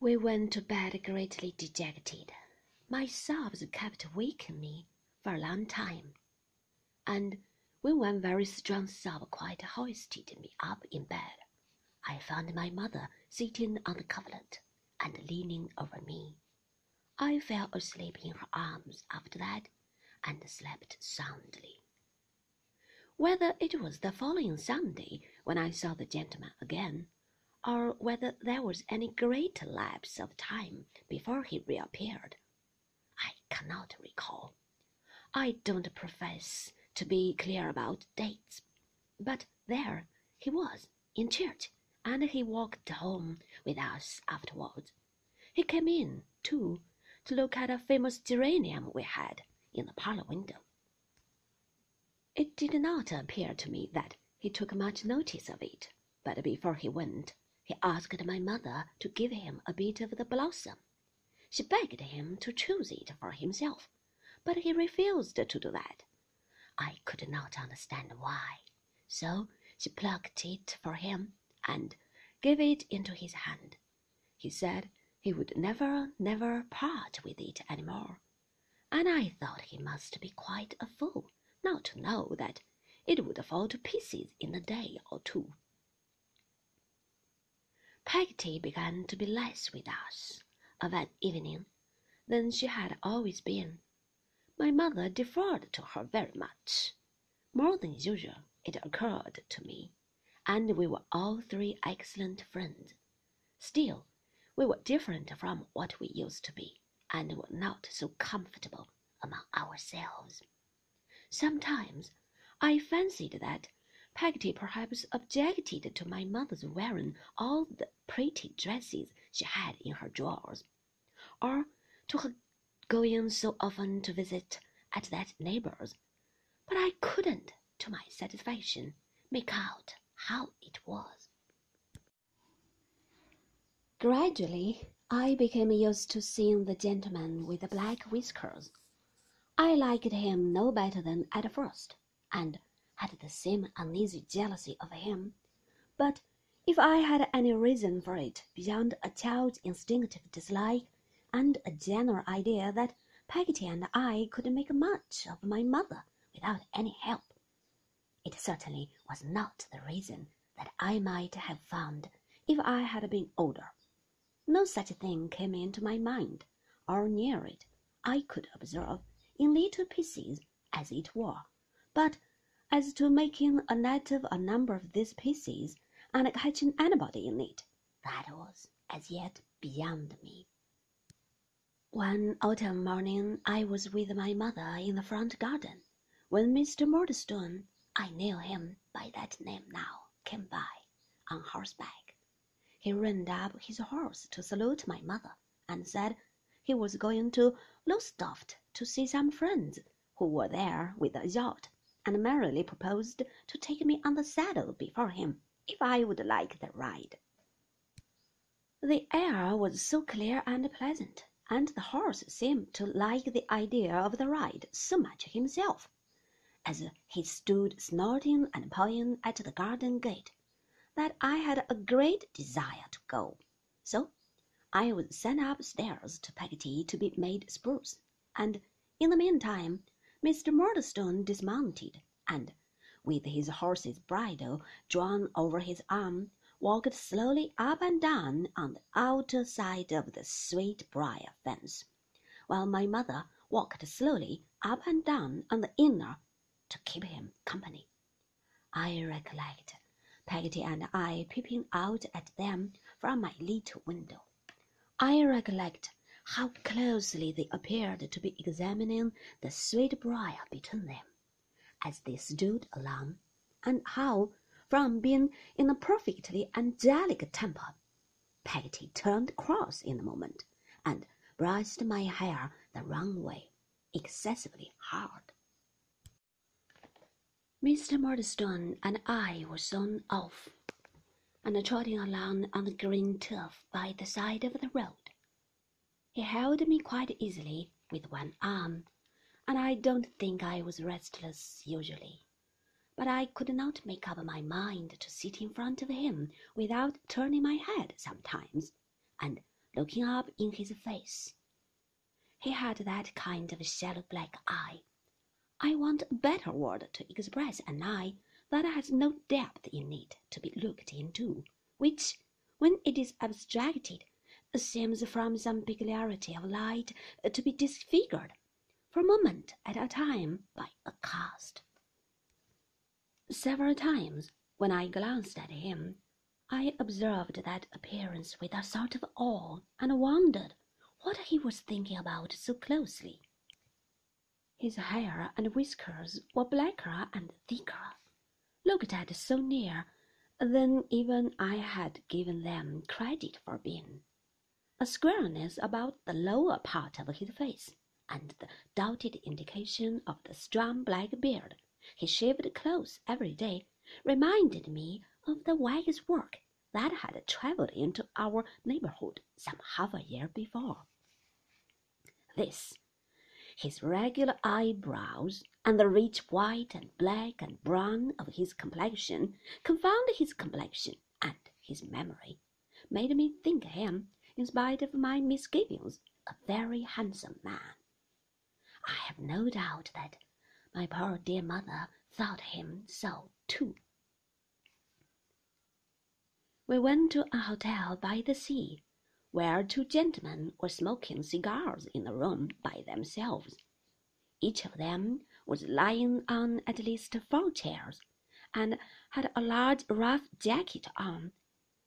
We went to bed greatly dejected. My sobs kept waking me for a long time, and when one very strong sob quite hoisted me up in bed, I found my mother sitting on the coverlet and leaning over me. I fell asleep in her arms after that, and slept soundly. Whether it was the following Sunday when I saw the gentleman again, or whether there was any great lapse of time before he reappeared, I cannot recall. I don't profess to be clear about dates, but there he was in church, and he walked home with us afterwards. He came in, too, to look at a famous geranium we had in the parlor window. It did not appear to me that he took much notice of it, but before he went, he asked my mother to give him a bit of the blossom. She begged him to choose it for himself, but he refused to do that. I could not understand why, so she plucked it for him and gave it into his hand. He said he would never, never part with it any more, and I thought he must be quite a fool not to know that it would fall to pieces in a day or two. Peggotty began to be less with us of an evening than she had always been. My mother deferred to her very much, more than usual, it occurred to me, and we were all three excellent friends. Still, we were different from what we used to be, and were not so comfortable among ourselves. Sometimes I fancied that Peggotty perhaps objected to my mother's wearing all the pretty dresses she had in her drawers, or to her going so often to visit at that neighbor's, but I couldn't, to my satisfaction, make out how it was. Gradually, I became used to seeing the gentleman with the black whiskers. I liked him no better than at first, and had the same uneasy jealousy of him. But if I had any reason for it beyond a child's instinctive dislike and a general idea that Peggotty and I could make much of my mother without any help, it certainly was not the reason that I might have found if I had been older. No such thing came into my mind, or near it, I could observe in little pieces, as it were, but as to making a net of a number of these pieces and catching anybody in it, that was as yet beyond me. One autumn morning I was with my mother in the front garden, when Mr. Murdstone, I knew him by that name now, came by, on horseback. He reined up his horse to salute my mother, and said he was going to Lowestoft to see some friends who were there with a yacht, and merrily proposed to take me on the saddle before him if I would like the ride. The air was so clear and pleasant, and the horse seemed to like the idea of the ride so much himself, as he stood snorting and pawing at the garden gate, that I had a great desire to go. So I was sent upstairs to Peggotty to be made spruce and in the meantime Mr. Murdstone dismounted, and, with his horse's bridle drawn over his arm, walked slowly up and down on the outer side of the sweet-briar fence, while my mother walked slowly up and down on the inner to keep him company. I recollect Peggotty and I peeping out at them from my little window. I recollect how closely they appeared to be examining the sweet-briar between them, as they stood alone, and how, from being in a perfectly angelic temper, Peggotty turned cross in a moment, and brushed my hair the wrong way, excessively hard. Mr. Murdstone and I were soon off, and trotting along on the green turf by the side of the road. He held me quite easily with one arm, and I don't think I was restless usually. But I could not make up my mind to sit in front of him without turning my head sometimes, and looking up in his face. He had that kind of shallow black eye. I want a better word to express an eye that has no depth in it to be looked into, which, when it is abstracted, seems from some peculiarity of light uh, to be disfigured for a moment at a time by a cast. Several times, when I glanced at him, I observed that appearance with a sort of awe and wondered what he was thinking about so closely. His hair and whiskers were blacker and thicker, looked at so near than even I had given them credit for being. A squareness about the lower part of his face, and the dotted indication of the strong black beard he shaved close every day, reminded me of the wax work that had travelled into our neighborhood some half a year before. This, his regular eyebrows, and the rich white and black and brown of his complexion, confounded his complexion and his memory, made me think him, in spite of my misgivings, a very handsome man. I have no doubt that my poor dear mother thought him so too. We went to a hotel by the sea, where two gentlemen were smoking cigars in a room by themselves. Each of them was lying on at least four chairs, and had a large rough jacket on.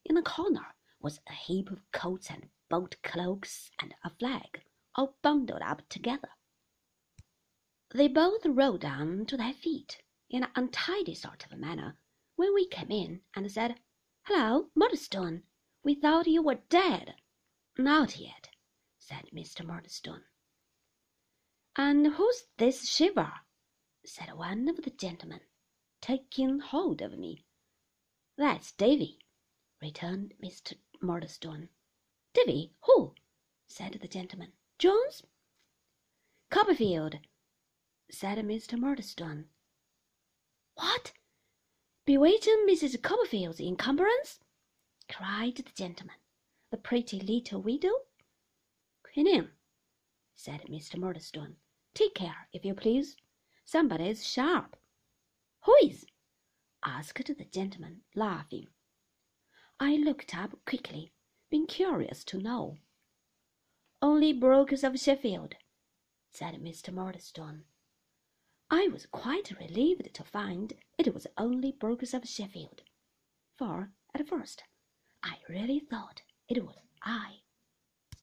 In a corner was a heap of coats and boat cloaks and a flag, all bundled up together. They both rolled down to their feet in an untidy sort of a manner when we came in, and said, Hello, Murdstone! We thought you were dead. Not yet, said Mr. Murdstone. And who's this shiver? said one of the gentlemen, taking hold of me. That's Davy, returned Mr. Murdstone. Davy, who? said the gentleman. Jones? Copperfield, said Mr. Murdstone. What? Bewitching Mrs. Copperfield's encumbrance? cried the gentleman. The pretty little widow? Quinion said Mr. Murdstone. Take care, if you please. Somebody's sharp. Who is? asked the gentleman, laughing. I looked up quickly, being curious to know. Only Brooks of Sheffield, said Mr. Murdstone. I was quite relieved to find it was only Brooks of Sheffield, for at first I really thought it was I.